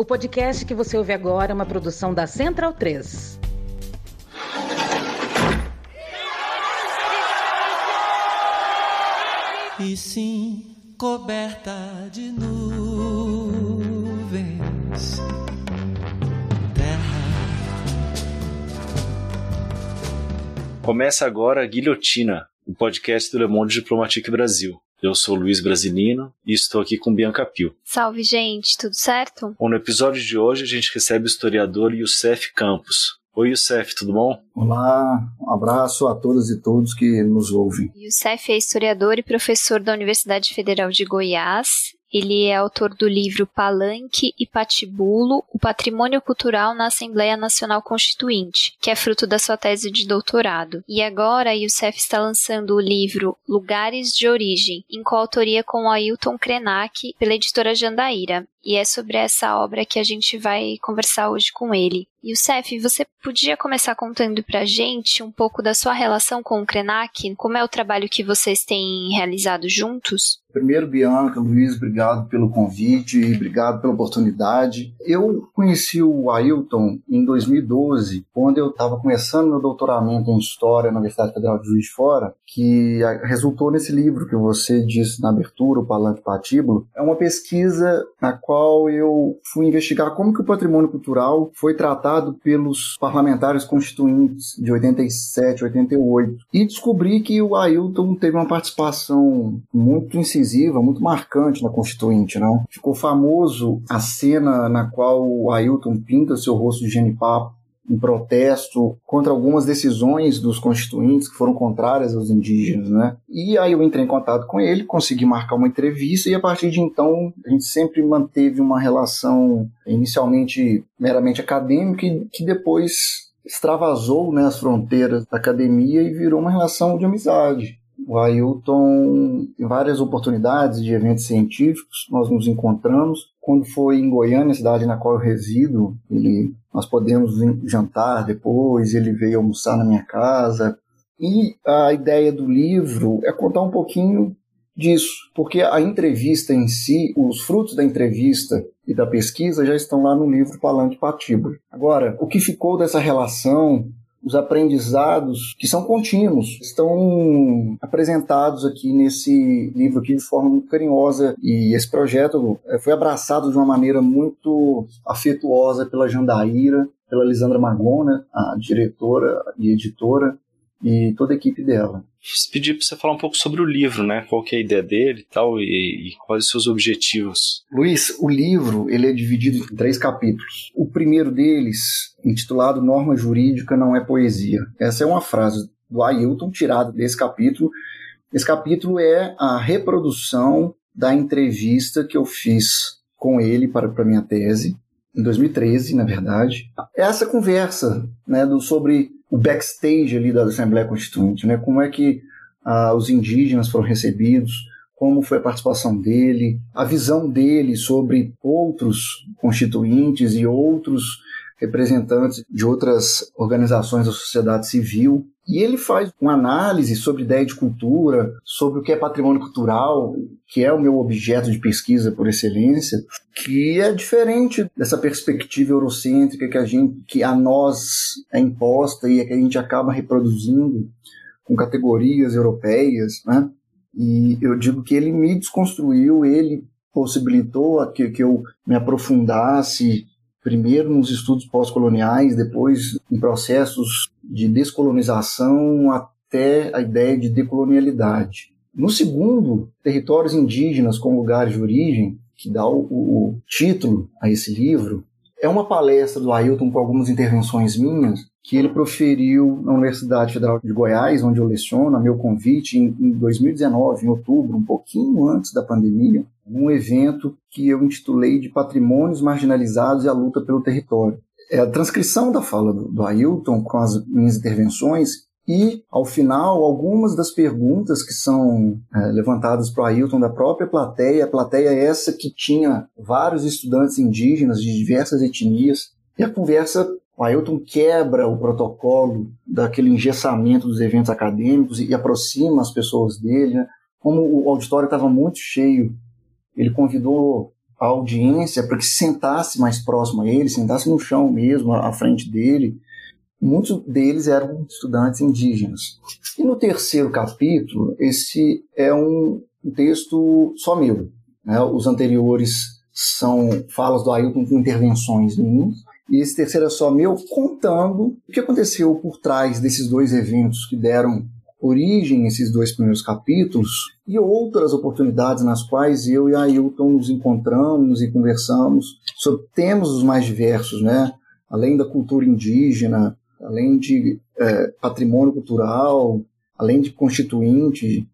O podcast que você ouve agora é uma produção da Central 3. E sim, coberta de nuvens. Terra. Começa agora a Guilhotina, o podcast do Le Monde Diplomatique Brasil. Eu sou Luiz Brasilino e estou aqui com Bianca Pio. Salve, gente, tudo certo? Bom, no episódio de hoje a gente recebe o historiador Youssef Campos. Oi, Youssef, tudo bom? Olá, um abraço a todas e todos que nos ouvem. Youssef é historiador e professor da Universidade Federal de Goiás ele é autor do livro Palanque e Patibulo, o patrimônio cultural na Assembleia Nacional Constituinte, que é fruto da sua tese de doutorado. E agora, Youssef está lançando o livro Lugares de Origem, em coautoria com Ailton Krenak, pela editora Jandaíra. E é sobre essa obra que a gente vai conversar hoje com ele. Youssef, você podia começar contando pra gente um pouco da sua relação com o Krenak? Como é o trabalho que vocês têm realizado juntos? Primeiro, Bianca, Luiz, obrigado pelo convite e obrigado pela oportunidade. Eu conheci o Ailton em 2012, quando eu estava começando meu doutoramento em História na Universidade Federal de Juiz de Fora, que resultou nesse livro que você disse na abertura, o Palanque Patíbulo. É uma pesquisa na qual eu fui investigar como que o patrimônio cultural foi tratado pelos parlamentares constituintes de 87, 88. E descobri que o Ailton teve uma participação muito incisiva, muito marcante na Constituinte. Não? Ficou famoso a cena na qual o Ailton pinta seu rosto de genipapo em protesto contra algumas decisões dos constituintes que foram contrárias aos indígenas, né? E aí eu entrei em contato com ele, consegui marcar uma entrevista e a partir de então a gente sempre manteve uma relação inicialmente meramente acadêmica e que depois extravasou né, as fronteiras da academia e virou uma relação de amizade. O Ailton, em várias oportunidades de eventos científicos, nós nos encontramos. Quando foi em Goiânia, cidade na qual eu resido, ele, nós podemos jantar depois, ele veio almoçar na minha casa. E a ideia do livro é contar um pouquinho disso, porque a entrevista em si, os frutos da entrevista e da pesquisa já estão lá no livro Palanque Patíbulo. Agora, o que ficou dessa relação os aprendizados que são contínuos estão apresentados aqui nesse livro aqui de forma muito carinhosa. E esse projeto eh, foi abraçado de uma maneira muito afetuosa pela Jandaíra, pela Lisandra Magona, a diretora e editora e toda a equipe dela. Pedir para você falar um pouco sobre o livro, né? Qual que é a ideia dele e tal, e, e quais os seus objetivos. Luiz, o livro ele é dividido em três capítulos. O primeiro deles, intitulado Norma Jurídica Não é Poesia. Essa é uma frase do Ailton tirada desse capítulo. Esse capítulo é a reprodução da entrevista que eu fiz com ele para, para minha tese, em 2013, na verdade. Essa conversa né, do, sobre o backstage ali da Assembleia Constituinte, né? Como é que ah, os indígenas foram recebidos, como foi a participação dele, a visão dele sobre outros constituintes e outros representantes de outras organizações da sociedade civil. E ele faz uma análise sobre ideia de cultura, sobre o que é patrimônio cultural, que é o meu objeto de pesquisa por excelência, que é diferente dessa perspectiva eurocêntrica que a gente, que a nós é imposta e é que a gente acaba reproduzindo com categorias europeias, né? E eu digo que ele me desconstruiu, ele possibilitou que, que eu me aprofundasse primeiro nos estudos pós-coloniais, depois em processos de descolonização até a ideia de decolonialidade. No segundo, territórios indígenas como lugares de origem, que dá o, o título a esse livro, é uma palestra do Ailton com algumas intervenções minhas que ele proferiu na Universidade Federal de Goiás, onde eu leciono, a meu convite, em, em 2019, em outubro, um pouquinho antes da pandemia, um evento que eu intitulei de Patrimônios Marginalizados e a Luta pelo Território. É a transcrição da fala do, do Ailton com as minhas intervenções e, ao final, algumas das perguntas que são é, levantadas para o Ailton da própria plateia, a plateia é essa que tinha vários estudantes indígenas de diversas etnias, e a conversa, o Ailton quebra o protocolo daquele engessamento dos eventos acadêmicos e, e aproxima as pessoas dele. Né? Como o auditório estava muito cheio, ele convidou a audiência para que se sentasse mais próximo a ele, sentasse no chão mesmo, à frente dele. Muitos deles eram estudantes indígenas. E no terceiro capítulo, esse é um texto só meu. Né? Os anteriores são falas do Ailton com intervenções minhas. E esse terceiro é só meu, contando o que aconteceu por trás desses dois eventos que deram origem a esses dois primeiros capítulos e outras oportunidades nas quais eu e Ailton nos encontramos e conversamos sobre temas os mais diversos, né? Além da cultura indígena, além de é, patrimônio cultural, além de constituinte,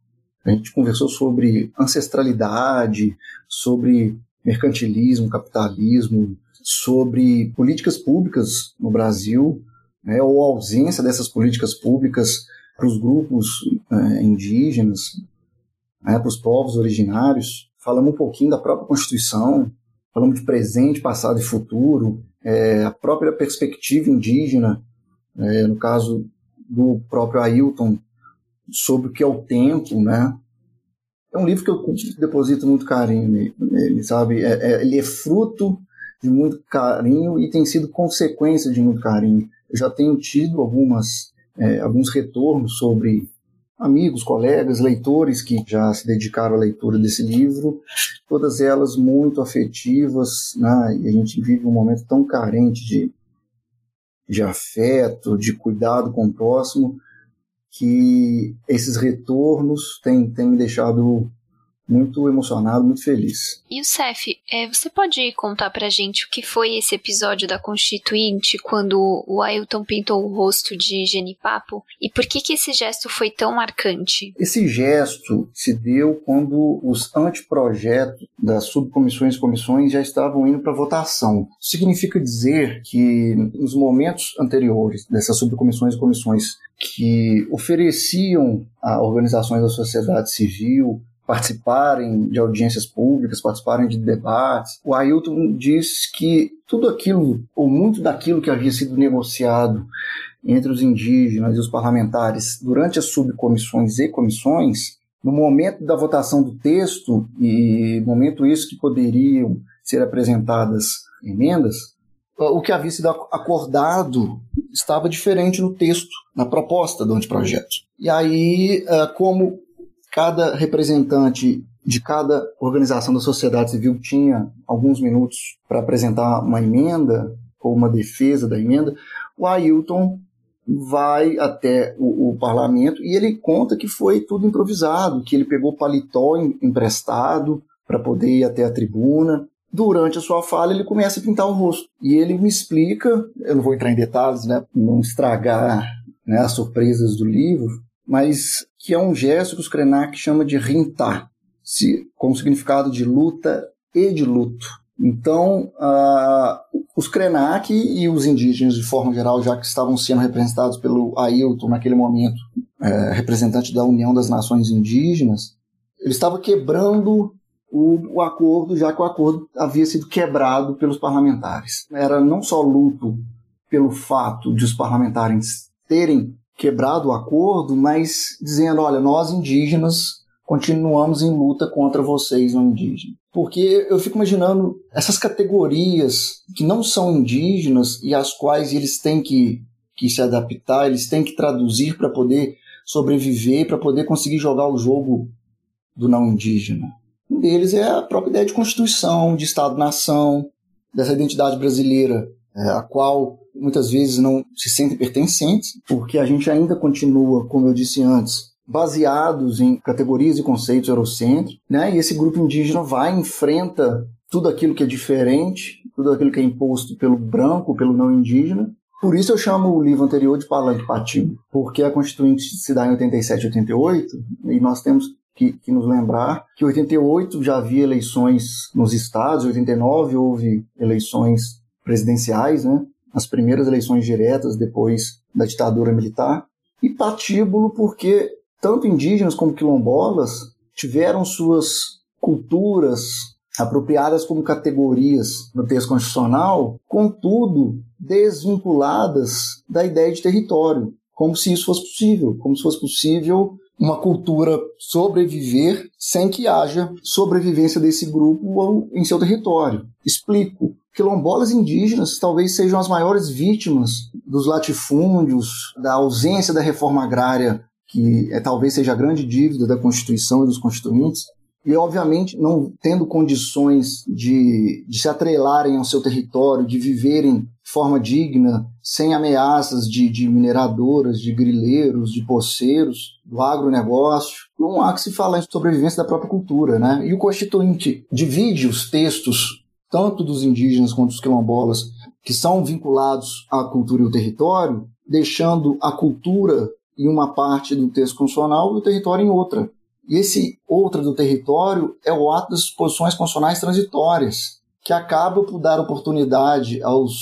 a gente conversou sobre ancestralidade, sobre mercantilismo, capitalismo, sobre políticas públicas no Brasil, né, ou ausência dessas políticas públicas para os grupos é, indígenas, né, para os povos originários. Falamos um pouquinho da própria Constituição, falamos de presente, passado e futuro, é, a própria perspectiva indígena, é, no caso do próprio Ailton, sobre o que é o tempo, né? É um livro que eu deposito muito carinho nele, sabe? É, é, ele é fruto de muito carinho e tem sido consequência de muito carinho. Eu já tenho tido algumas, é, alguns retornos sobre amigos, colegas, leitores que já se dedicaram à leitura desse livro, todas elas muito afetivas, né? e a gente vive um momento tão carente de, de afeto, de cuidado com o próximo, que esses retornos têm, têm me deixado muito emocionado, muito feliz. E o Cef, é, você pode contar pra gente o que foi esse episódio da Constituinte quando o Ailton pintou o rosto de Genipapo e por que que esse gesto foi tão marcante? Esse gesto se deu quando os anteprojetos das subcomissões e comissões já estavam indo para votação. Significa dizer que nos momentos anteriores dessas subcomissões e comissões que ofereciam a organizações da sociedade civil participarem de audiências públicas, participarem de debates. O Ailton diz que tudo aquilo, ou muito daquilo que havia sido negociado entre os indígenas e os parlamentares durante as subcomissões e comissões, no momento da votação do texto, e momento isso que poderiam ser apresentadas emendas, o que havia sido acordado estava diferente no texto, na proposta do anteprojeto. E aí, eh, como cada representante de cada organização da sociedade civil tinha alguns minutos para apresentar uma emenda ou uma defesa da emenda, o Ailton vai até o, o, parlamento e ele conta que foi tudo improvisado, que ele pegou paletó emprestado para poder ir até a tribuna. Durante a sua fala, ele começa a pintar o rosto. E ele me explica, eu não vou entrar em detalhes, né, não estragar né, as surpresas do livro, mas que é um gesto que os Krenak chama de rintar, com significado de luta e de luto. Então, uh, os Krenak e os indígenas, de forma geral, já que estavam sendo representados pelo Ailton naquele momento, é, representante da União das Nações Indígenas, ele estava quebrando o, o, acordo, já que o acordo havia sido quebrado pelos parlamentares. Era não só luto pelo fato de os parlamentares terem quebrado o acordo, mas dizendo: olha, nós indígenas continuamos em luta contra vocês, não indígenas. Porque eu fico imaginando essas categorias que não são indígenas e às quais eles têm que, que se adaptar, eles têm que traduzir para poder sobreviver, para poder conseguir jogar o jogo do não indígena. Um deles é a própria ideia de constituição, de Estado-nação, dessa identidade brasileira, é, a qual muitas vezes não se sentem pertencentes, porque a gente ainda continua, como eu disse antes, baseados em categorias e conceitos eurocêntricos, né? E esse grupo indígena vai enfrenta tudo aquilo que é diferente, tudo aquilo que é imposto pelo branco, pelo não indígena. Por isso eu chamo o livro anterior de Palanque Patinho, porque a Constituinte se dá em 87 e 88, e nós temos que, que, nos lembrar que em 88 já havia eleições nos estados, em 89 houve eleições presidenciais, né? As primeiras eleições diretas depois da ditadura militar, e patíbulo porque tanto indígenas como quilombolas tiveram suas culturas apropriadas como categorias no texto constitucional, contudo desvinculadas da ideia de território, como se isso fosse possível, como se fosse possível uma cultura sobreviver sem que haja sobrevivência desse grupo em seu território. Explico. Quilombolas indígenas talvez sejam as maiores vítimas dos latifúndios, da ausência da reforma agrária, que é, talvez seja a grande dívida da Constituição e dos constituintes, e, obviamente, não tendo condições de, de se atrelarem ao seu território, de viverem de forma digna, sem ameaças de, de mineradoras, de grileiros, de poceiros, do agronegócio, não há que se falar em sobrevivência da própria cultura. Né? E o Constituinte divide os textos, tanto dos indígenas quanto dos quilombolas, que são vinculados à cultura e ao território, deixando a cultura em uma parte do texto constitucional e o território em outra. E esse outra do território é o ato das disposições constitucionais transitórias, que acaba por dar oportunidade aos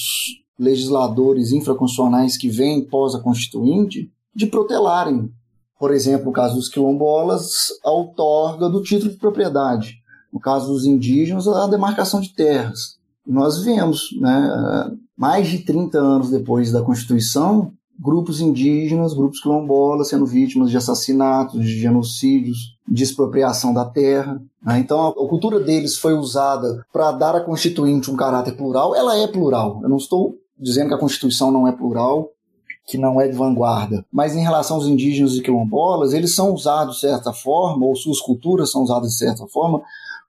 legisladores infraconstitucionais que vêm pós a Constituinte de protelarem. Por exemplo, no caso dos quilombolas, a outorga do título de propriedade. No caso dos indígenas, a demarcação de terras. Nós vemos, né, mais de 30 anos depois da Constituição, grupos indígenas, grupos quilombolas sendo vítimas de assassinatos, de genocídios, de expropriação da terra. Né? Então a cultura deles foi usada para dar à Constituinte um caráter plural. Ela é plural. Eu não estou dizendo que a Constituição não é plural, que não é de vanguarda. Mas em relação aos indígenas e quilombolas, eles são usados de certa forma, ou suas culturas são usadas de certa forma,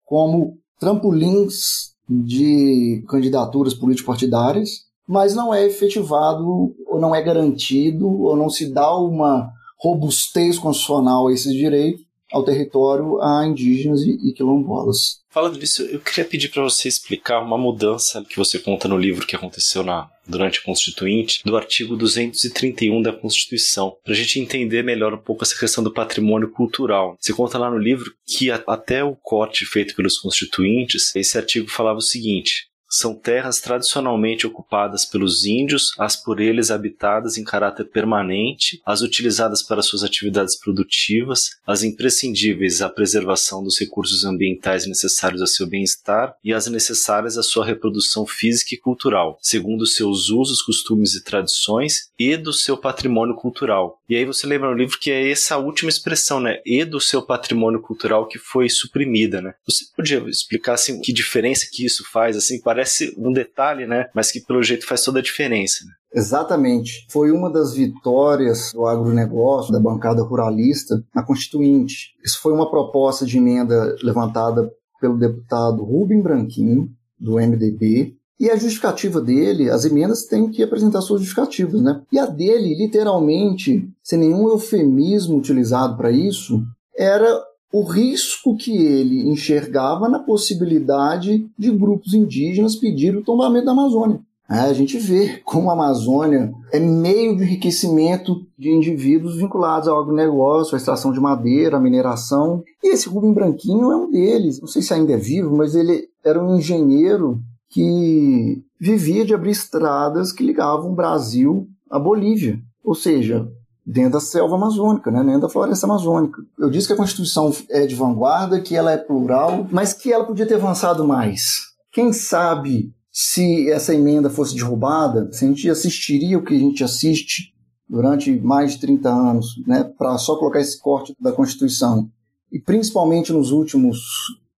como trampolins de candidaturas político-partidárias mas não é efetivado, ou não é garantido, ou não se dá uma robustez constitucional a esses direitos ao território a indígenas e, quilombolas. Falando disso, eu queria pedir para você explicar uma mudança que você conta no livro que aconteceu na, durante a Constituinte, do artigo 231 da Constituição, para a gente entender melhor um pouco essa questão do patrimônio cultural. Você conta lá no livro que até o corte feito pelos constituintes, esse artigo falava o seguinte: são terras tradicionalmente ocupadas pelos índios, as por eles habitadas em caráter permanente, as utilizadas para suas atividades produtivas, as imprescindíveis à preservação dos recursos ambientais necessários a seu bem-estar e as necessárias à sua reprodução física e cultural, segundo seus usos, costumes e tradições e do seu patrimônio cultural. E aí você lembra no livro que é essa última expressão, né? E do seu patrimônio cultural que foi suprimida, né? Você podia explicar assim que diferença que isso faz? Assim, parece parece um detalhe, né? Mas que pelo jeito faz toda a diferença. Né? Exatamente. Foi uma das vitórias do agronegócio, da bancada ruralista, na Constituinte. Isso foi uma proposta de emenda levantada pelo deputado Rubem Branquinho, do MDB, e a justificativa dele, as emendas têm que apresentar suas justificativas, né? E a dele, literalmente, sem nenhum eufemismo utilizado para isso, era o risco que ele enxergava na possibilidade de grupos indígenas pedir o tombamento da Amazônia. É, a gente vê como a Amazônia é meio de enriquecimento de indivíduos vinculados ao agronegócio, à extração de madeira, à mineração. E esse Rubem Branquinho é um deles. Não sei se ainda é vivo, mas ele era um engenheiro que vivia de abrir estradas que ligavam o Brasil à Bolívia. Ou seja, dentro da selva amazônica, né, dentro da floresta amazônica. Eu disse que a Constituição é de vanguarda, que ela é plural, mas que ela podia ter avançado mais. Quem sabe se essa emenda fosse derrubada, se a gente assistiria o que a gente assiste durante mais de 30 anos, né, para só colocar esse corte da Constituição, e principalmente nos últimos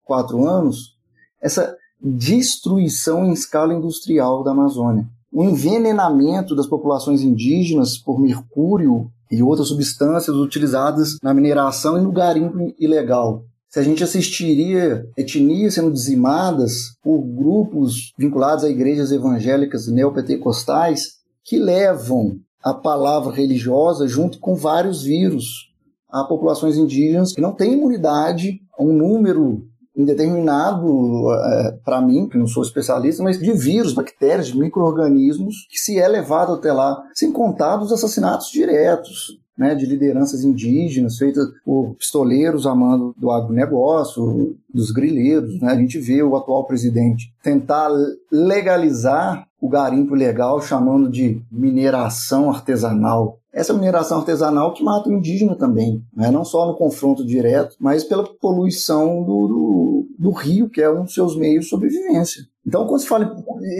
quatro anos, essa destruição em escala industrial da Amazônia. O envenenamento das populações indígenas por mercúrio e outras substâncias utilizadas na mineração e no garimpo ilegal. Se a gente assistiria etnias sendo dizimadas por grupos vinculados a igrejas evangélicas neopentecostais que levam a palavra religiosa junto com vários vírus a populações indígenas que não têm imunidade a um número indeterminado, é, para mim, que não sou especialista, mas de vírus, bactérias, de micro-organismos, que se é levado até lá, sem contar dos assassinatos diretos. Né, de lideranças indígenas feitas por pistoleiros amando do agronegócio, dos grileiros. Né? A gente vê o atual presidente tentar legalizar o garimpo ilegal, chamando de mineração artesanal essa mineração artesanal que mata o indígena também, né? não só no confronto direto, mas pela poluição do, do, do rio, que é um dos seus meios de sobrevivência. Então, quando se fala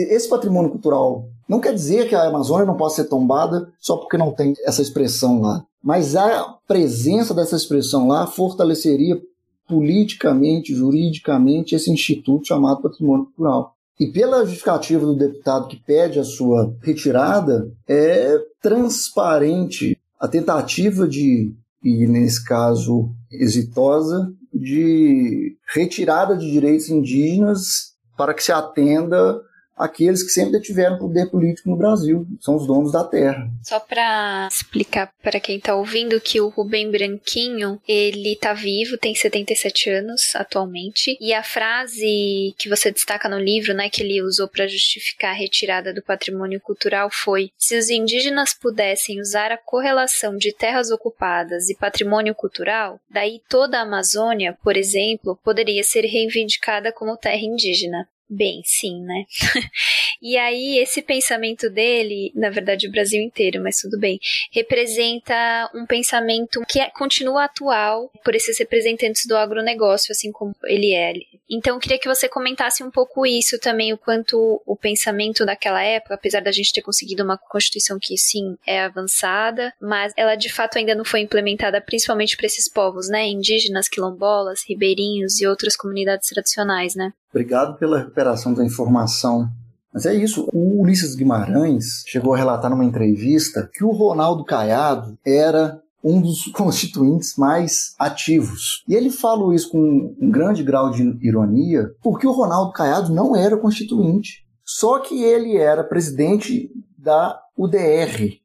esse patrimônio cultural Não quer dizer que a Amazônia não possa ser tombada só porque não tem essa expressão lá. Mas a presença dessa expressão lá fortaleceria politicamente, juridicamente, esse instituto chamado patrimônio cultural. E pela justificativa do deputado que pede a sua retirada, é transparente a tentativa de, e nesse caso exitosa, de retirada de direitos indígenas para que se atenda aqueles que sempre tiveram poder político no Brasil, são os donos da terra. Só para explicar para quem está ouvindo que o Rubem Branquinho, ele está vivo, tem 77 anos atualmente, e a frase que você destaca no livro, né, que ele usou para justificar a retirada do patrimônio cultural foi: se os indígenas pudessem usar a correlação de terras ocupadas e patrimônio cultural, daí toda a Amazônia, por exemplo, poderia ser reivindicada como terra indígena. Bem, sim, né? e aí, esse pensamento dele, na verdade, o Brasil inteiro, mas tudo bem, representa um pensamento que é, continua atual por esses representantes do agronegócio, assim como ele é. Então, eu queria que você comentasse um pouco isso também, o quanto o pensamento daquela época, apesar da gente ter conseguido uma Constituição que, sim, é avançada, mas ela de fato ainda não foi implementada, principalmente para esses povos, né? Indígenas, quilombolas, ribeirinhos e outras comunidades tradicionais, né? Obrigado pela recuperação da informação. Mas é isso, o Ulisses Guimarães chegou a relatar numa entrevista que o Ronaldo Caiado era um dos constituintes mais ativos. E ele falou isso com um grande grau de ironia, porque o Ronaldo Caiado não era constituinte. Só que ele era presidente da UDR,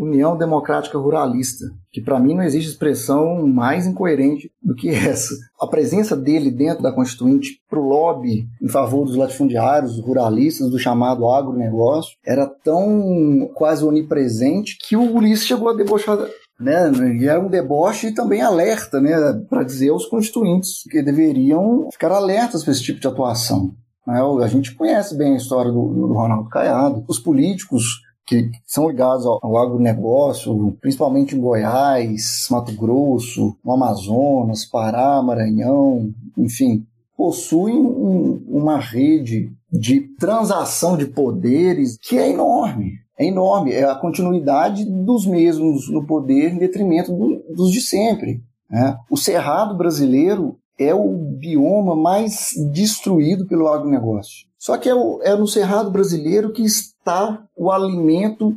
União Democrática Ruralista, que para mim não existe expressão mais incoerente do que essa. A presença dele dentro da Constituinte para o lobby em favor dos latifundiários, dos ruralistas, do chamado agronegócio, era tão quase onipresente que o Ulisses chegou a debochar né? E é um deboche e também alerta, né? Para dizer aos constituintes que deveriam ficar alertas para esse tipo de atuação. Né? A gente conhece bem a história do, do Ronaldo Caiado. Os políticos que são ligados ao, agronegócio, principalmente em Goiás, Mato Grosso, no Amazonas, Pará, Maranhão, enfim, possuem um, uma rede de transação de poderes que é enorme. É enorme. É a continuidade dos mesmos no poder em detrimento do, dos de sempre. Né? O cerrado brasileiro é o bioma mais destruído pelo agronegócio. Só que é, o, é no cerrado brasileiro que está o alimento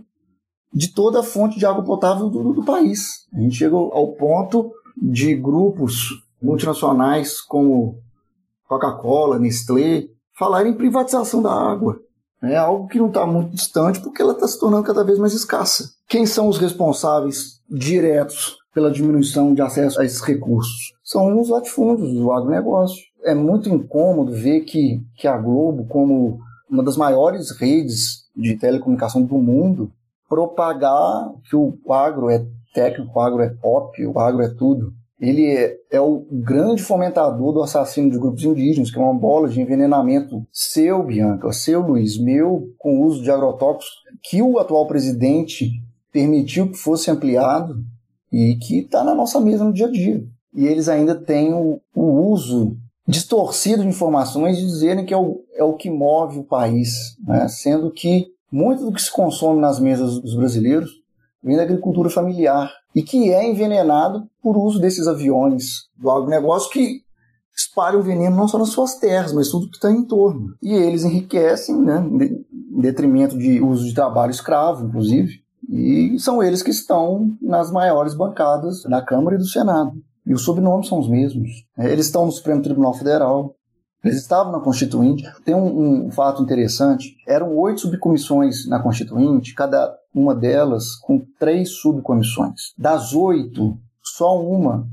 de toda a fonte de água potável do, do país. A gente chega ao ponto de grupos multinacionais como Coca-Cola, Nestlé, falarem em privatização da água. É algo que não está muito distante porque ela está se tornando cada vez mais escassa. Quem são os responsáveis diretos pela diminuição de acesso a esses recursos? São os latifúndios, o agronegócio. É muito incômodo ver que, que a Globo, como uma das maiores redes de telecomunicação do mundo, propagar que o agro é técnico, o agro é pop, o agro é tudo. Ele é, é, o grande fomentador do assassino de grupos indígenas, que é uma bola de envenenamento seu, Bianca, seu, Luiz, meu, com o uso de agrotóxicos, que o atual presidente permitiu que fosse ampliado e que está na nossa mesa no dia a dia. E eles ainda têm o, o uso distorcido de informações de dizerem que é o, é o que move o país, né? sendo que muito do que se consome nas mesas dos brasileiros vem da agricultura familiar e que é envenenado por uso desses aviões do agronegócio que espalham veneno não só nas suas terras, mas tudo que está em torno. E eles enriquecem, né, em detrimento de uso de trabalho escravo, inclusive, e são eles que estão nas maiores bancadas da Câmara e do Senado. E os sobrenomes são os mesmos. Eles estão no Supremo Tribunal Federal, eles estavam na Constituinte. Tem um, um, fato interessante: eram oito subcomissões na Constituinte, cada uma delas com três subcomissões. Das oito, só uma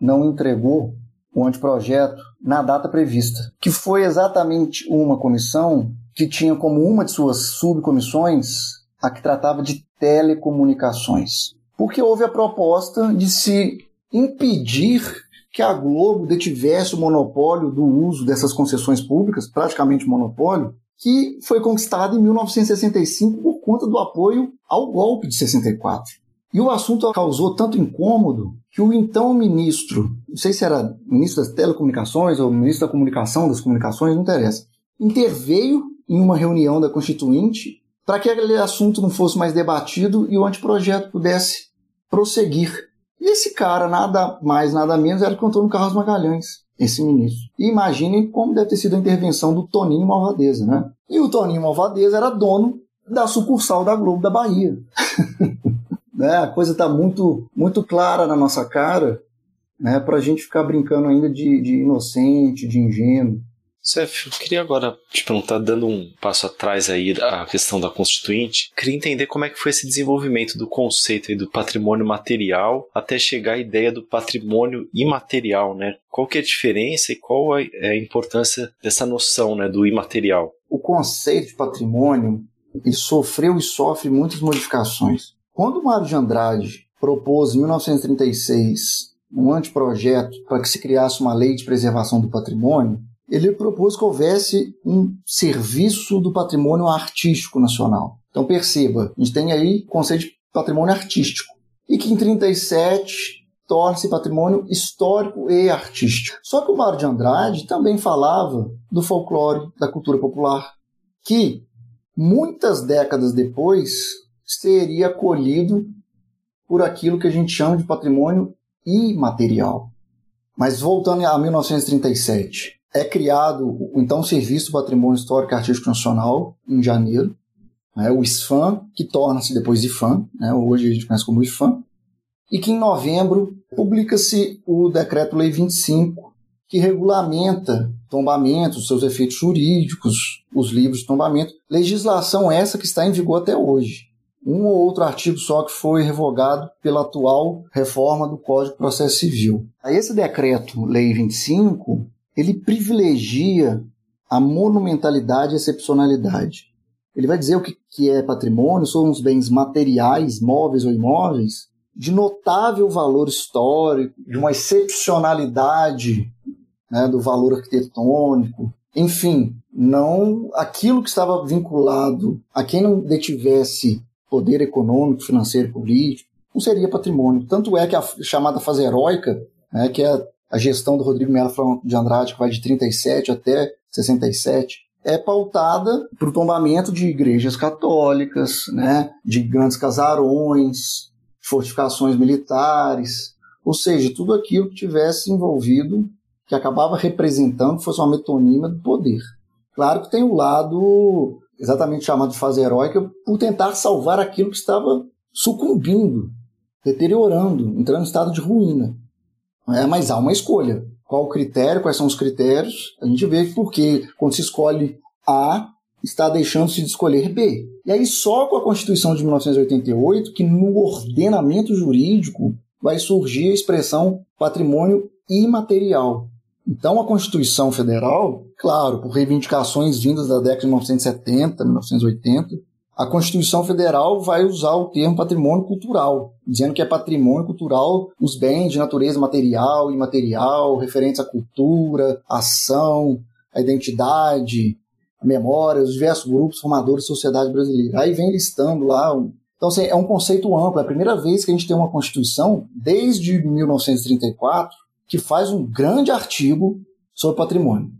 não entregou o anteprojeto na data prevista, que foi exatamente uma comissão que tinha como uma de suas subcomissões a que tratava de telecomunicações. Porque houve a proposta de se impedir que a Globo detivesse o monopólio do uso dessas concessões públicas, praticamente monopólio, que foi conquistado em 1965 por conta do apoio ao golpe de 64. E o assunto causou tanto incômodo que o então ministro, não sei se era ministro das telecomunicações ou ministro da comunicação das comunicações, não interessa, interveio em uma reunião da Constituinte para que aquele assunto não fosse mais debatido e o anteprojeto pudesse prosseguir. E esse cara, nada mais, nada menos, era o Antônio Carlos Magalhães, esse ministro. E imaginem como deve ter sido a intervenção do Toninho Malvadeza, né? E o Toninho Malvadeza era dono da sucursal da Globo da Bahia. né? A coisa está muito, muito clara na nossa cara, né? para a gente ficar brincando ainda de, de inocente, de ingênuo. Cef, eu queria agora te perguntar, dando um passo atrás aí a questão da Constituinte, queria entender como é que foi esse desenvolvimento do conceito aí do patrimônio material até chegar à ideia do patrimônio imaterial, né? Qual que é a diferença e qual é a importância dessa noção, né, do imaterial? O conceito de patrimônio, ele sofreu e sofre muitas modificações. Quando o Mário de Andrade propôs em 1936 um anteprojeto para que se criasse uma lei de preservação do patrimônio, ele propôs que houvesse um serviço do patrimônio artístico nacional. Então perceba, a gente tem aí o conceito de patrimônio artístico. E que em 37 torna-se patrimônio histórico e artístico. Só que o Mário de Andrade também falava do folclore, da cultura popular, que muitas décadas depois seria acolhido por aquilo que a gente chama de patrimônio imaterial. Mas voltando a 1937, é criado o então Serviço do Patrimônio Histórico e Artístico Nacional, em janeiro, né, o ISFAM, que torna-se depois IFAM, né, hoje a gente conhece como IFAM, e que em novembro publica-se o Decreto-Lei 25, que regulamenta tombamentos, seus efeitos jurídicos, os livros de tombamento, legislação essa que está em vigor até hoje. Um ou outro artigo só que foi revogado pela atual reforma do Código de Processo Civil. Esse decreto, Lei 25, ele privilegia a monumentalidade e excepcionalidade. Ele vai dizer o que é patrimônio, são os bens materiais, móveis ou imóveis, de notável valor histórico, de uma excepcionalidade né, do valor arquitetônico, enfim, não aquilo que estava vinculado a quem não detivesse poder econômico, financeiro, político, não seria patrimônio. Tanto é que a chamada fase heróica, né, que é a gestão do Rodrigo Melo de Andrade, que vai de 37 até 67, é pautada para o tombamento de igrejas católicas, né, de grandes casarões, fortificações militares, ou seja, tudo aquilo que tivesse envolvido, que acabava representando, fosse uma metonímia do poder. Claro que tem o lado exatamente chamado de fase heróica por tentar salvar aquilo que estava sucumbindo, deteriorando, entrando em estado de ruína. É, mas há uma escolha. Qual o critério? Quais são os critérios? A gente vê porque quando se escolhe A, está deixando-se de escolher B. E aí só com a Constituição de 1988 que no ordenamento jurídico vai surgir a expressão patrimônio imaterial. Então a Constituição Federal, claro, por reivindicações vindas da década de 1970, 1980, a Constituição Federal vai usar o termo patrimônio cultural, dizendo que é patrimônio cultural os bens de natureza material e imaterial, referentes à cultura, à ação, à identidade, à memória, os diversos grupos formadores da sociedade brasileira. Aí vem listando lá. Então, assim, é um conceito amplo. É a primeira vez que a gente tem uma Constituição, desde 1934, que faz um grande artigo sobre patrimônio.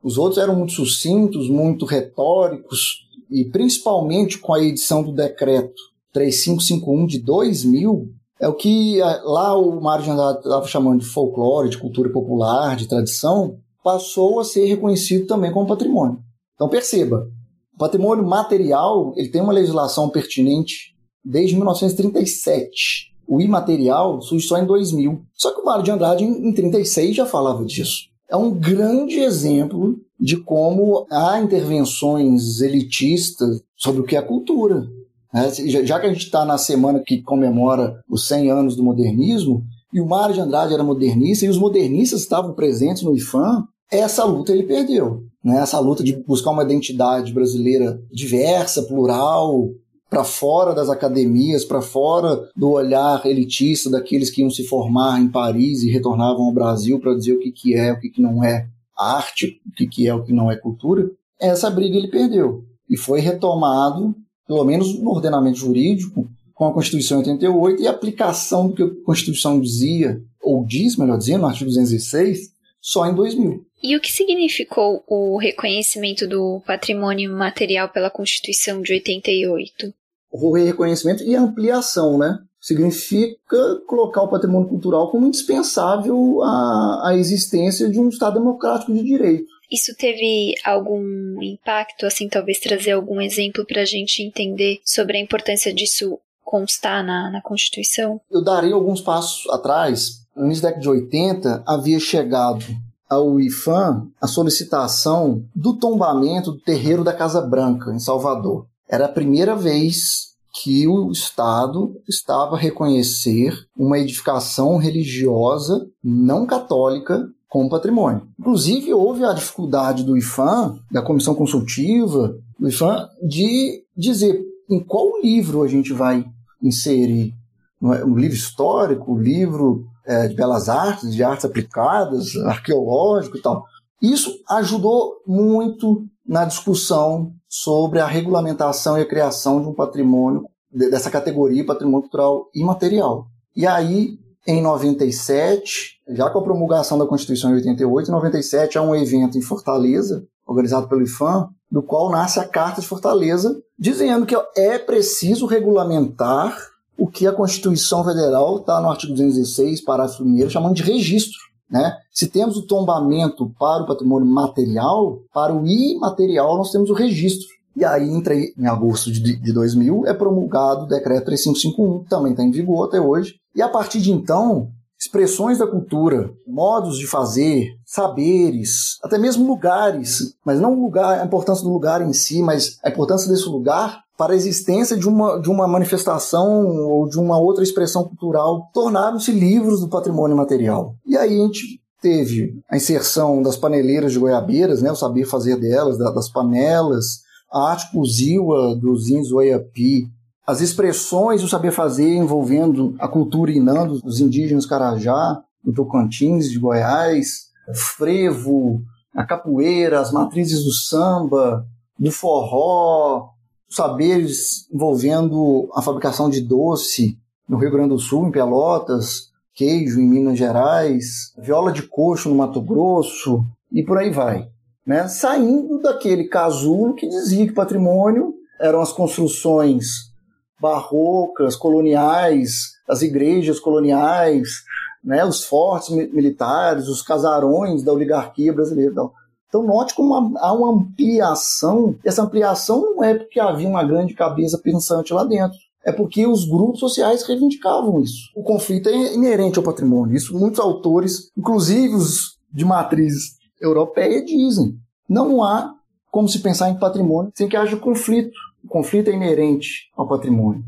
Os outros eram muito sucintos, muito retóricos, e principalmente com a edição do decreto 3551 de 2000, é o que é, lá o Mário estava chamando de folclore, de cultura popular, de tradição, passou a ser reconhecido também como patrimônio. Então perceba, o patrimônio material ele tem uma legislação pertinente desde 1937. O imaterial surge só em 2000. Só que o Mário de Andrade, em 1936, já falava disso. É um grande exemplo de como há intervenções elitistas sobre o que é cultura. Né? Já que a gente está na semana que comemora os 100 anos do modernismo, e o Mário de Andrade era modernista, e os modernistas estavam presentes no IFAM, essa luta ele perdeu. Né? Essa luta de buscar uma identidade brasileira diversa, plural, para fora das academias, para fora do olhar elitista daqueles que iam se formar em Paris e retornavam ao Brasil para dizer o que, que é, o que, que não é arte, o que, que é, o que não é cultura, essa briga ele perdeu. E foi retomado, pelo menos no ordenamento jurídico, com a Constituição 88 e a aplicação do que a Constituição dizia, ou diz, melhor dizendo, no artigo 206, só em 2000. E o que significou o reconhecimento do patrimônio material pela Constituição de 88? O reconhecimento e ampliação, né? Significa colocar o patrimônio cultural como indispensável à, à existência de um Estado democrático de direito. Isso teve algum impacto, assim, talvez trazer algum exemplo para a gente entender sobre a importância disso constar na, na Constituição? Eu daria alguns passos atrás. No início da década de 80, havia chegado ao IFAM a solicitação do tombamento do terreiro da Casa Branca, em Salvador. Era a primeira vez que o Estado estava a reconhecer uma edificação religiosa não católica como patrimônio. Inclusive, houve a dificuldade do IFAM, da comissão consultiva do IFAM, de dizer em qual livro a gente vai inserir. Um livro histórico, livro é, de belas artes, de artes aplicadas, arqueológico e tal. Isso ajudou muito na discussão sobre a regulamentação e a criação de um patrimônio, dessa categoria patrimônio cultural imaterial. E aí, em 97, já com a promulgação da Constituição em 88, em 97 há um evento em Fortaleza, organizado pelo IFAM, do qual nasce a Carta de Fortaleza, dizendo que é preciso regulamentar o que a Constituição Federal está no artigo 216, parágrafo 1 chamando de registro. Né? Se temos o tombamento para o patrimônio material, para o imaterial nós temos o registro. E aí, em agosto de 2000, é promulgado o decreto 3551, que também está em vigor até hoje. E a partir de então, expressões da cultura, modos de fazer, saberes, até mesmo lugares, mas não lugar, a importância do lugar em si, mas a importância desse lugar para a existência de uma, de uma manifestação ou de uma outra expressão cultural, tornaram-se livros do patrimônio material. E aí a gente teve a inserção das paneleiras de goiabeiras, né, o saber fazer delas, das panelas, a arte exclusiva dos índios Oiapi, as expressões do saber fazer envolvendo a cultura inã dos indígenas Carajá, do Tocantins, de Goiás, frevo, a capoeira, as matrizes do samba, do forró, saberes envolvendo a fabricação de doce no Rio Grande do Sul, em Pelotas, queijo em Minas Gerais, viola de coxo no Mato Grosso e por aí vai. Né? Saindo daquele casulo que dizia que patrimônio eram as construções barrocas, coloniais, as igrejas coloniais, né? os fortes militares, os casarões da oligarquia brasileira. Então, então, note como há uma ampliação. Essa ampliação não é porque havia uma grande cabeça pensante lá dentro. É porque os grupos sociais reivindicavam isso. O conflito é inerente ao patrimônio. Isso muitos autores, inclusive os de matriz europeia, dizem. Não há como se pensar em patrimônio sem que haja conflito. O conflito é inerente ao patrimônio.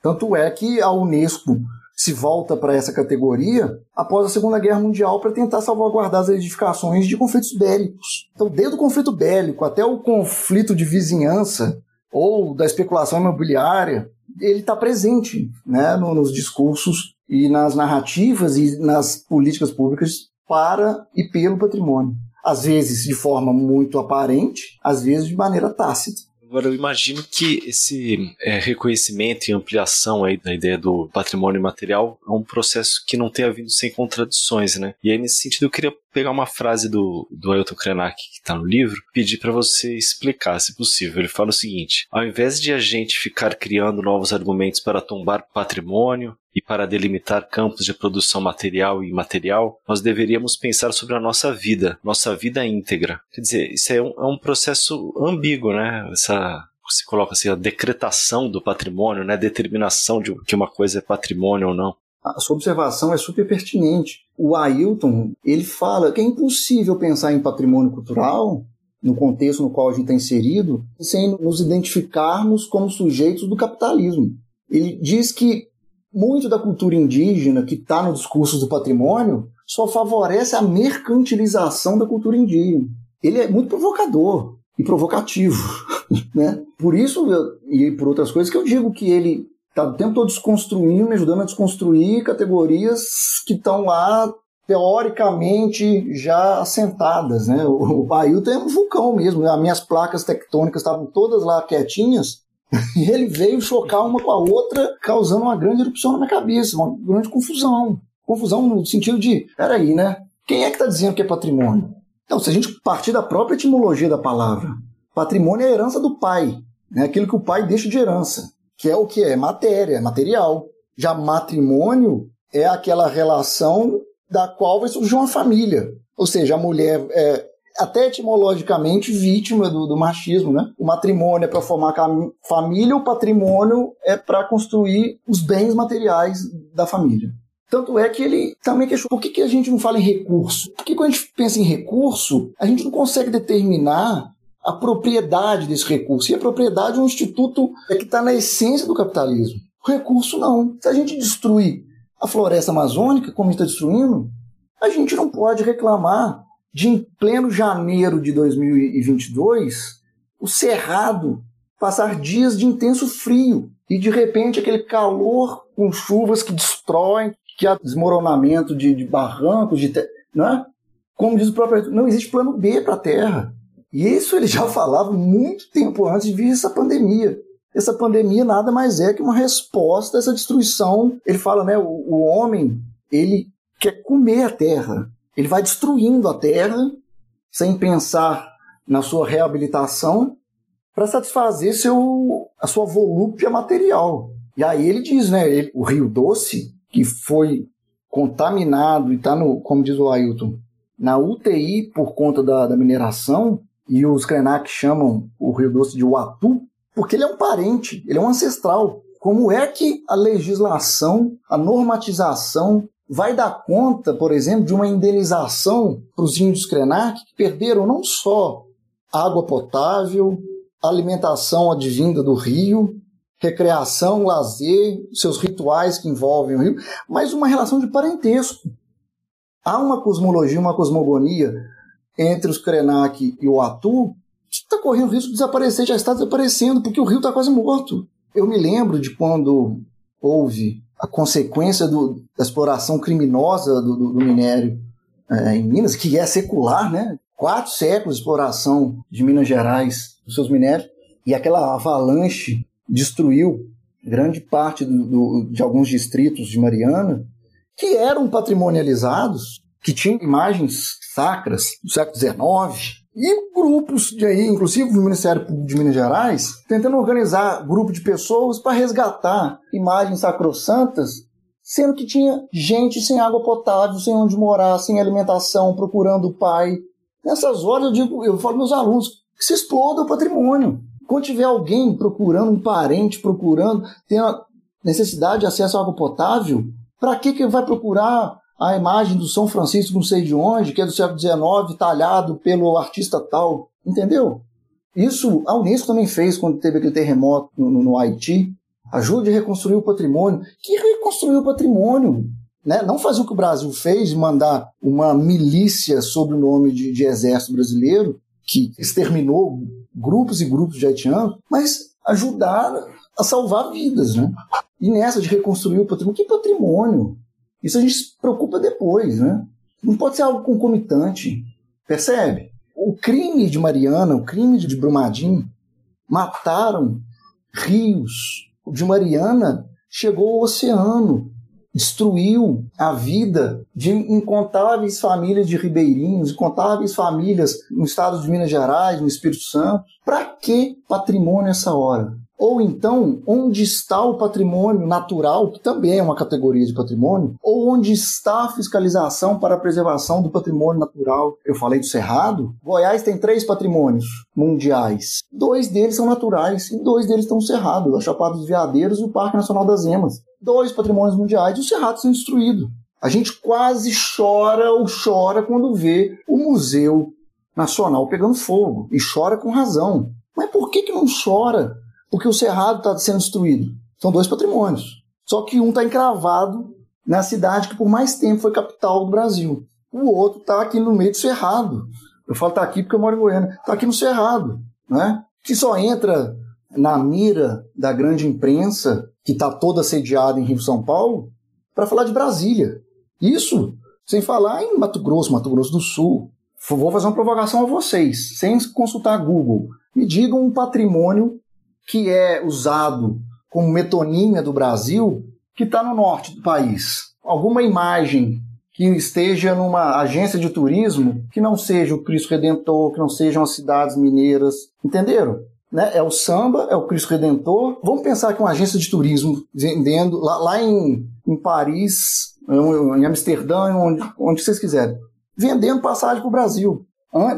Tanto é que a Unesco se volta para essa categoria após a Segunda Guerra Mundial para tentar salvaguardar as edificações de conflitos bélicos. Então, desde o conflito bélico até o conflito de vizinhança ou da especulação imobiliária, ele está presente né, nos discursos e nas narrativas e nas políticas públicas para e pelo patrimônio. Às vezes de forma muito aparente, às vezes de maneira tácita. Agora, eu imagino que esse é, reconhecimento e ampliação aí da ideia do patrimônio material é um processo que não tenha vindo sem contradições, né? E aí, nesse sentido, eu queria pegar uma frase do, do Ailton Krenak que está no livro, pedir para você explicar, se possível. Ele fala o seguinte: ao invés de a gente ficar criando novos argumentos para tombar patrimônio, e para delimitar campos de produção material e imaterial, nós deveríamos pensar sobre a nossa vida, nossa vida íntegra. Quer dizer, isso é um, é um processo ambíguo, né? Essa se coloca assim a decretação do patrimônio, né? Determinação de que uma coisa é patrimônio ou não. A sua observação é super pertinente. O Ailton, ele fala que é impossível pensar em patrimônio cultural no contexto no qual a gente está inserido, sem nos identificarmos como sujeitos do capitalismo. Ele diz que muito da cultura indígena que está no discurso do patrimônio só favorece a mercantilização da cultura indígena. Ele é muito provocador e provocativo, né? Por isso e por outras coisas que eu digo que ele está o tempo todo desconstruindo, ajudando a desconstruir categorias que estão lá teoricamente já assentadas, né? O Ailton é um vulcão mesmo, né? as minhas placas tectônicas estavam todas lá quietinhas e ele veio chocar uma com a outra, causando uma grande erupção na minha cabeça, uma grande confusão. Confusão no sentido de, peraí, né? Quem é que está dizendo que é patrimônio? Então, se a gente partir da própria etimologia da palavra, patrimônio é a herança do pai, né? aquilo que o pai deixa de herança, que é o que é matéria, é material. Já matrimônio é aquela relação da qual vai surgir uma família. Ou seja, a mulher é até etimologicamente vítima do, do machismo, né? O matrimônio é para formar família, o patrimônio é para construir os bens materiais da família. Tanto é que ele também questionou por que, que a gente não fala em recurso? Porque quando a gente pensa em recurso, a gente não consegue determinar a propriedade desse recurso. E a propriedade é um instituto que está na essência do capitalismo. O recurso não. Se a gente destruir a floresta amazônica, como está destruindo, a gente não pode reclamar de, em pleno janeiro de 2022, o Cerrado passar dias de intenso frio e, de repente, aquele calor com chuvas que destroem, que há desmoronamento de, de barrancos, de te... não é? Como diz o próprio não existe plano B para a Terra. E isso ele já falava muito tempo antes de vir essa pandemia. Essa pandemia nada mais é que uma resposta a essa destruição. Ele fala, né, o, o homem, ele quer comer a terra. Ele vai destruindo a terra sem pensar na sua reabilitação para satisfazer seu, a sua volúpia material. E aí ele diz, né, ele, o Rio Doce, que foi contaminado e está como diz o Ailton, na UTI por conta da, da mineração, e os Krenak chamam o Rio Doce de Uatu, porque ele é um parente, ele é um ancestral. Como é que a legislação, a normatização vai dar conta, por exemplo, de uma indenização para os índios Krenak que perderam não só água potável, alimentação advinda do rio, recreação, lazer, seus rituais que envolvem o rio, mas uma relação de parentesco. Há uma cosmologia, uma cosmogonia entre os Krenak e o Atu está correndo risco de desaparecer, já está desaparecendo, porque o rio está quase morto. Eu me lembro de quando houve a consequência do, da exploração criminosa do, do, do minério é, em Minas, que é secular, né? Quatro séculos de exploração de Minas Gerais, dos seus minérios, e aquela avalanche destruiu grande parte do, de alguns distritos de Mariana, que eram patrimonializados, que tinham imagens sacras do século XIX, e grupos de aí, inclusive o Ministério Público de Minas Gerais, tentando organizar grupo de pessoas para resgatar imagens sacrossantas, sendo que tinha gente sem água potável, sem onde morar, sem alimentação, procurando o pai. Nessas horas eu digo, eu falo meus alunos, que se exploda o patrimônio. Quando tiver alguém procurando, um parente procurando, tendo necessidade de acesso à água potável, para que, que vai procurar a imagem do São Francisco, não sei de onde, que é do século XIX, talhado pelo artista tal. Entendeu? Isso a Unesco também fez quando teve aquele terremoto no, no Haiti. Ajude a reconstruir o patrimônio. Que reconstruir o patrimônio? Né? Não fazer o que o Brasil fez, mandar uma milícia sob o nome de, de exército brasileiro, que exterminou grupos e grupos de haitianos, mas ajudar a salvar vidas. Né? E nessa de reconstruir o patrimônio, que patrimônio? Isso a gente se preocupa depois, né? Não pode ser algo concomitante, percebe? O crime de Mariana, o crime de Brumadinho, mataram rios. O de Mariana chegou ao oceano, destruiu a vida de incontáveis famílias de ribeirinhos, incontáveis famílias no estado de Minas Gerais, no Espírito Santo. Para que patrimônio essa hora? Ou então, onde está o patrimônio natural, que também é uma categoria de patrimônio, ou onde está a fiscalização para a preservação do patrimônio natural? Eu falei do Cerrado. Goiás tem três patrimônios mundiais. Dois deles são naturais e dois deles estão no Cerrado, a Chapada dos Veadeiros e o Parque Nacional das Emas. Dois patrimônios mundiais e o Cerrado são destruídos. A gente quase chora ou chora quando vê o Museu Nacional pegando fogo. E chora com razão. Mas por que, que não chora porque o Cerrado está sendo destruído. São dois patrimônios. Só que um está encravado na cidade que por mais tempo foi capital do Brasil. O outro está aqui no meio do Cerrado. Eu falo está aqui porque eu moro em Goiânia. Está aqui no Cerrado, né? que só entra na mira da grande imprensa, que está toda sediada em Rio São Paulo, para falar de Brasília. Isso sem falar em Mato Grosso, Mato Grosso do Sul. Vou fazer uma provocação a vocês, sem consultar Google. Me digam um patrimônio que é usado como metonímia do Brasil, que está no norte do país. Alguma imagem que esteja numa agência de turismo que não seja o Cristo Redentor, que não sejam as cidades mineiras, entenderam? Né? É o samba, é o Cristo Redentor. Vamos pensar que uma agência de turismo vendendo lá, lá em, em Paris, em Amsterdã, onde, onde vocês quiserem, vendendo passagem para o Brasil,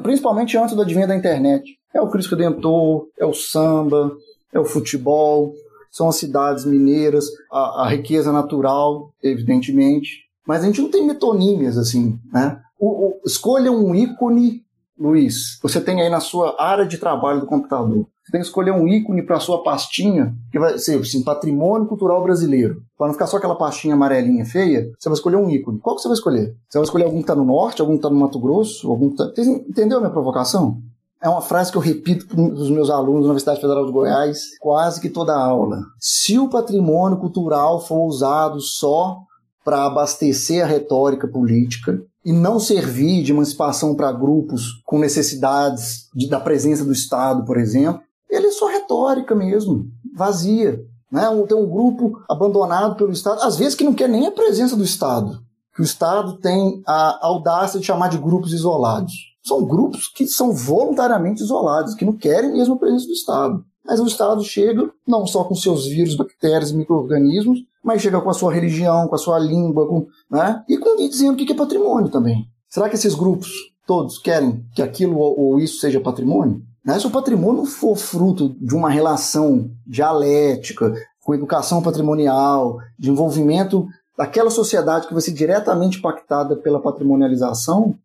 principalmente antes do advento da internet. É o Cristo Redentor, é o samba, é o futebol, são as cidades mineiras, a, a riqueza natural, evidentemente. Mas a gente não tem metonímias assim, né? O, o, escolha um ícone, Luiz. Você tem aí na sua área de trabalho do computador. Você tem que escolher um ícone para sua pastinha, que vai ser assim, patrimônio cultural brasileiro. Para não ficar só aquela pastinha amarelinha feia, você vai escolher um ícone. Qual que você vai escolher? Você vai escolher algum que está no norte, algum que está no Mato Grosso, algum que tá... Entendeu a minha provocação? É uma frase que eu repito para os meus alunos na Universidade Federal de Goiás quase que toda aula. Se o patrimônio cultural for usado só para abastecer a retórica política e não servir de emancipação para grupos com necessidades de, da presença do Estado, por exemplo, ele é só retórica mesmo, vazia. Né? Tem um grupo abandonado pelo Estado, às vezes que não quer nem a presença do Estado, que o Estado tem a audácia de chamar de grupos isolados. São grupos que são voluntariamente isolados, que não querem mesmo a presença do Estado. Mas o Estado chega não só com seus vírus, bactérias e micro-organismos, mas chega com a sua religião, com a sua língua, com, né? e, com, e dizendo o que é patrimônio também. Será que esses grupos todos querem que aquilo ou isso seja patrimônio? Né? Se o patrimônio for fruto de uma relação dialética, com educação patrimonial, de envolvimento daquela sociedade que vai ser diretamente impactada pela patrimonialização,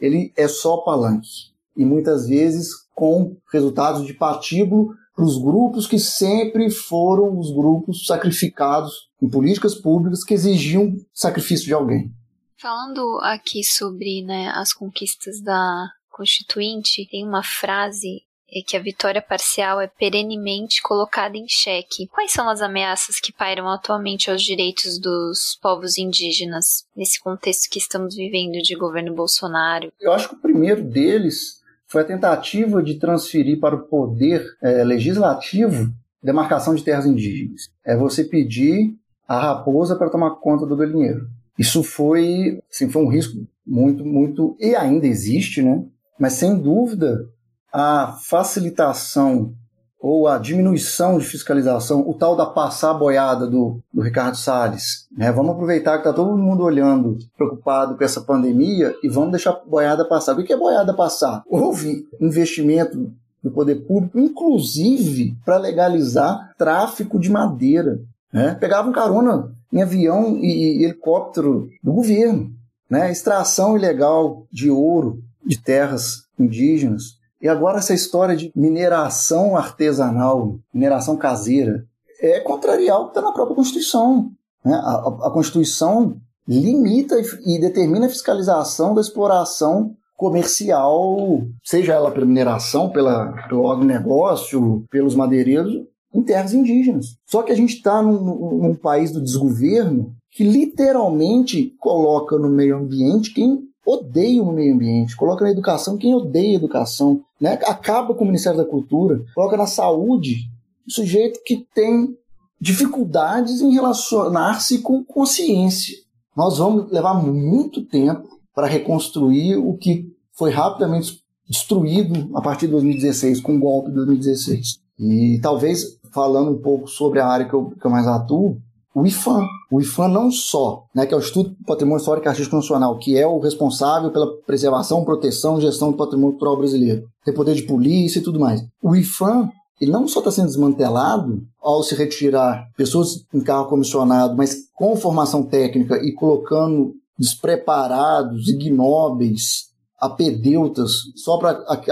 ele é só palanque. E muitas vezes com resultados de patíbulo para os grupos que sempre foram os grupos sacrificados em políticas públicas que exigiam sacrifício de alguém. Falando aqui sobre né, as conquistas da Constituinte, tem uma frase é que a vitória parcial é perenemente colocada em xeque. Quais são as ameaças que pairam atualmente aos direitos dos povos indígenas nesse contexto que estamos vivendo de governo Bolsonaro? Eu acho que o primeiro deles foi a tentativa de transferir para o poder é, legislativo demarcação de terras indígenas. É você pedir a raposa para tomar conta do galinheiro. Isso foi, assim, foi um risco muito, muito, e ainda existe, né? Mas sem dúvida, a facilitação ou a diminuição de fiscalização, o tal da passar boiada do, do Ricardo Salles. Né? Vamos aproveitar que está todo mundo olhando, preocupado com essa pandemia e vamos deixar a boiada passar. O que é boiada passar? Houve investimento do poder público, inclusive para legalizar tráfico de madeira. Né? Pegavam carona em avião e, e helicóptero do governo. Né? Extração ilegal de ouro de terras indígenas. E agora essa história de mineração artesanal, mineração caseira, é contrariar o que está na própria Constituição. Né? A, a, Constituição limita e, e determina a fiscalização da exploração comercial, seja ela pela mineração, pela, pelo agronegócio, pelos madeireiros, em terras indígenas. Só que a gente está num, num, país do desgoverno que literalmente coloca no meio ambiente quem odeia o meio ambiente, coloca na educação quem odeia a educação, né? acaba com o Ministério da Cultura, coloca na saúde o sujeito que tem dificuldades em relacionar-se com consciência. Nós vamos levar muito tempo para reconstruir o que foi rapidamente destruído a partir de 2016, com o golpe de 2016. E talvez falando um pouco sobre a área que eu, que eu mais atuo, o IFAM. O IFAM não só, né, que é o Instituto do Patrimônio Histórico e Artístico Nacional, que é o responsável pela preservação, proteção e gestão do patrimônio cultural brasileiro. Tem poder de polícia e tudo mais. O IFAM, ele não só está sendo desmantelado ao se retirar pessoas em carro comissionado, mas com formação técnica e colocando despreparados, ignóbeis, apedeutas, só para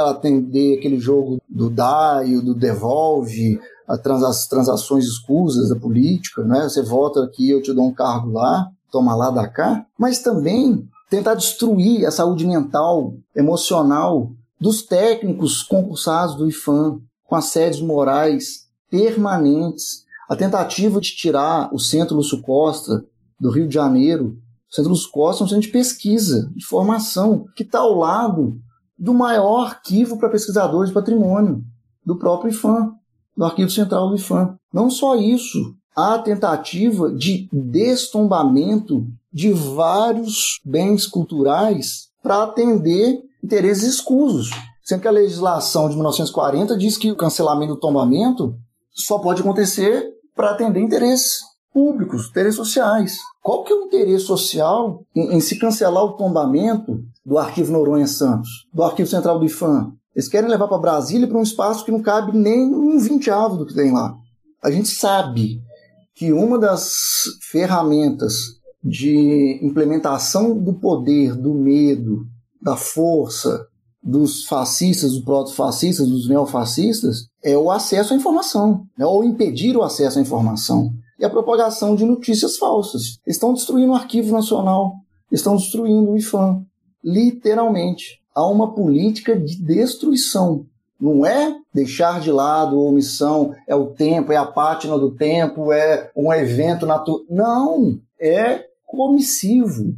atender aquele jogo do DAI, do Devolve, as transações escusas da política, né? Você vota aqui, eu te dou um cargo lá, toma lá, dá cá. Mas também tentar destruir a saúde mental, emocional dos técnicos concursados do IFAM, com assédios morais permanentes. A tentativa de tirar o Centro Lúcio Costa do Rio de Janeiro. O Centro Lúcio Costa é um centro de pesquisa, de formação, que está ao lado do maior arquivo para pesquisadores de patrimônio, do próprio IFAM do Arquivo Central do IFAM. Não só isso, há tentativa de destombamento de vários bens culturais para atender interesses escusos. Sendo que a legislação de 1940 diz que o cancelamento do tombamento só pode acontecer para atender interesses públicos, interesses sociais. Qual que é o interesse social em, em, se cancelar o tombamento do Arquivo Noronha Santos, do Arquivo Central do IFAM? Eles querem levar para Brasília para um espaço que não cabe nem um vinteavo do que tem lá. A gente sabe que uma das ferramentas de implementação do poder, do medo, da força dos fascistas, dos proto-fascistas, dos neofascistas, é o acesso à informação, né? ou impedir o acesso à informação e a propagação de notícias falsas. Estão destruindo o Arquivo Nacional, estão destruindo o IFAM, literalmente. Há uma política de destruição. Não é deixar de lado a omissão, é o tempo, é a pátina do tempo, é um evento natural. Não, é comissivo.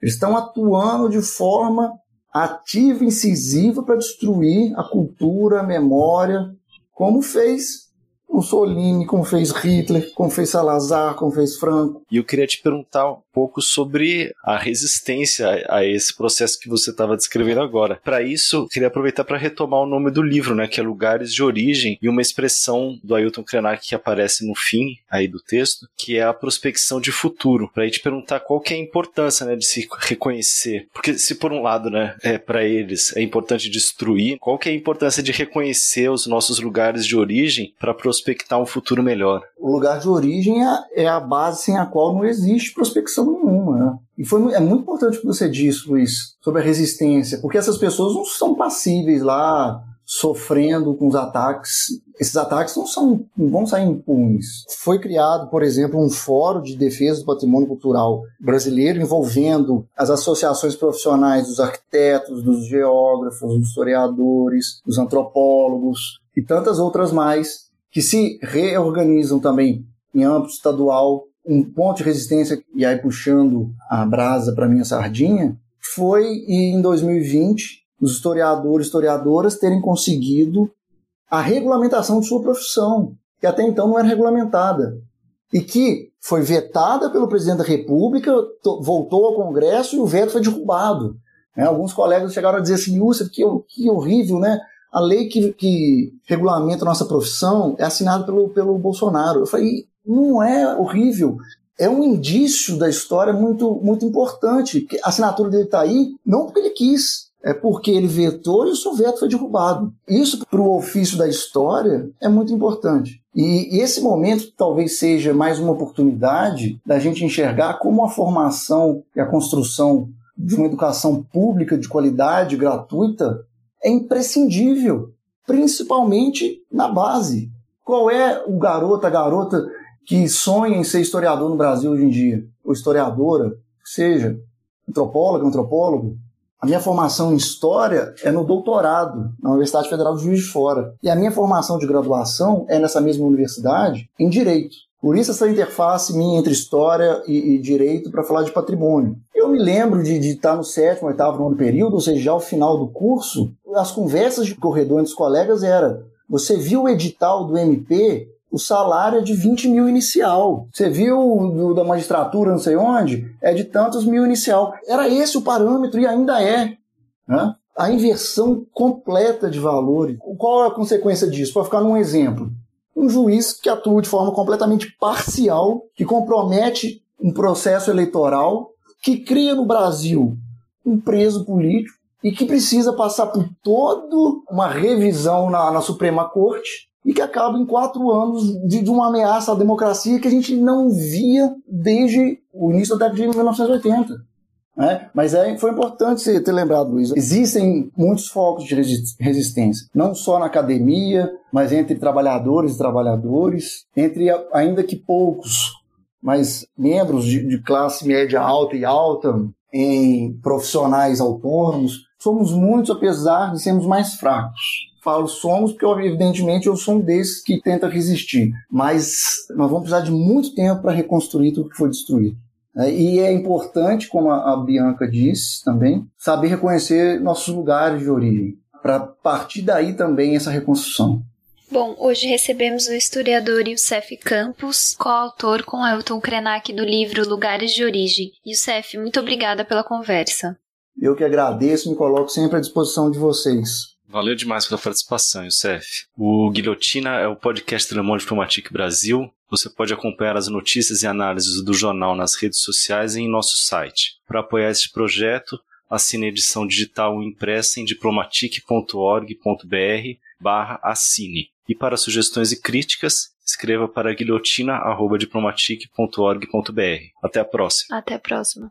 Eles estão atuando de forma ativa, incisiva para destruir a cultura, a memória, como fez Mussolini, como fez Hitler, como fez Salazar, como fez Franco. E eu queria te perguntar pouco sobre a resistência a esse processo que você estava descrevendo agora. Para isso, queria aproveitar para retomar o nome do livro, né, que é Lugares de Origem, e uma expressão do Ailton Krenak que aparece no fim aí do texto, que é a prospecção de futuro. Para te perguntar qual que é a importância, né, de se reconhecer. Porque se por um lado, né, é para eles é importante destruir, qual que é a importância de reconhecer os nossos lugares de origem para prospectar um futuro melhor. O lugar de origem é, é a base sem a qual não existe prospecção nenhuma. Né? E foi, é muito importante o que você disse, Luiz, sobre a resistência, porque essas pessoas não são passíveis lá sofrendo com os ataques. Esses ataques não, são, não vão sair impunes. Foi criado, por exemplo, um fórum de defesa do patrimônio cultural brasileiro envolvendo as associações profissionais dos arquitetos, dos geógrafos, dos historiadores, dos antropólogos e tantas outras mais que se reorganizam também em âmbito estadual, um ponto de resistência, e aí puxando a brasa para minha sardinha, foi em 2020 os historiadores e historiadoras terem conseguido a regulamentação de sua profissão, que até então não era regulamentada, e que foi vetada pelo presidente da República, voltou ao Congresso e o veto foi derrubado. Né? Alguns colegas chegaram a dizer assim, Lúcia, que, que horrível, né? a lei que, que regulamenta a nossa profissão é assinada pelo, pelo Bolsonaro. Eu falei, não é horrível. É um indício da história muito, muito importante. A assinatura dele está aí não porque ele quis, é porque ele vetou e o seu veto foi derrubado. Isso, para o ofício da história, é muito importante. E, e esse momento talvez seja mais uma oportunidade da gente enxergar como a formação e a construção de uma educação pública de qualidade, gratuita, é imprescindível, principalmente na base. Qual é o garoto, a garota que sonha em ser historiador no Brasil hoje em dia? Ou historiadora, seja antropóloga, antropólogo? A minha formação em História é no doutorado, na Universidade Federal de Juiz de Fora. E a minha formação de graduação é nessa mesma universidade, em Direito. Por isso essa interface minha entre História e, e Direito para falar de patrimônio. Eu me lembro de, de estar no sétimo, oitavo, nono período, ou seja, já ao final do curso, as conversas de corredor entre os colegas era você viu o edital do MP, o salário é de 20 mil inicial. Você viu do, da magistratura, não sei onde, é de tantos mil inicial. Era esse o parâmetro e ainda é. Né? A inversão completa de valores. Qual é a consequência disso? Para ficar num exemplo. Um juiz que atua de forma completamente parcial, que compromete um processo eleitoral, que cria no Brasil um preso político, e que precisa passar por toda uma revisão na, na Suprema Corte e que acaba em quatro anos de, de, uma ameaça à democracia que a gente não via desde o início da década de 1980. Né? Mas é, foi importante você ter lembrado, Luiz. Existem muitos focos de resistência, não só na academia, mas entre trabalhadores e trabalhadores, entre ainda que poucos, mas membros de, de classe média alta e alta, em profissionais autônomos, somos muitos apesar de sermos mais fracos. Falo somos porque, evidentemente, eu sou um desses que tenta resistir. Mas nós vamos precisar de muito tempo para reconstruir tudo que foi destruído. É, e é importante, como a Bianca disse também, saber reconhecer nossos lugares de origem, para partir daí também essa reconstrução. Bom, hoje recebemos o historiador Youssef Campos, coautor com Elton Krenak do livro Lugares de Origem. Youssef, muito obrigada pela conversa. Eu que agradeço e me coloco sempre à disposição de vocês. Valeu demais pela participação, Youssef. O Guilhotina é o podcast Le Monde Diplomatique Brasil. Você pode acompanhar as notícias e análises do jornal nas redes sociais e em nosso site. Para apoiar este projeto, assine a edição digital impressa em diplomatique.org.br barra assine. E para sugestões e críticas, escreva para guilhotina.diplomatique.org.br. Até a próxima. Até a próxima.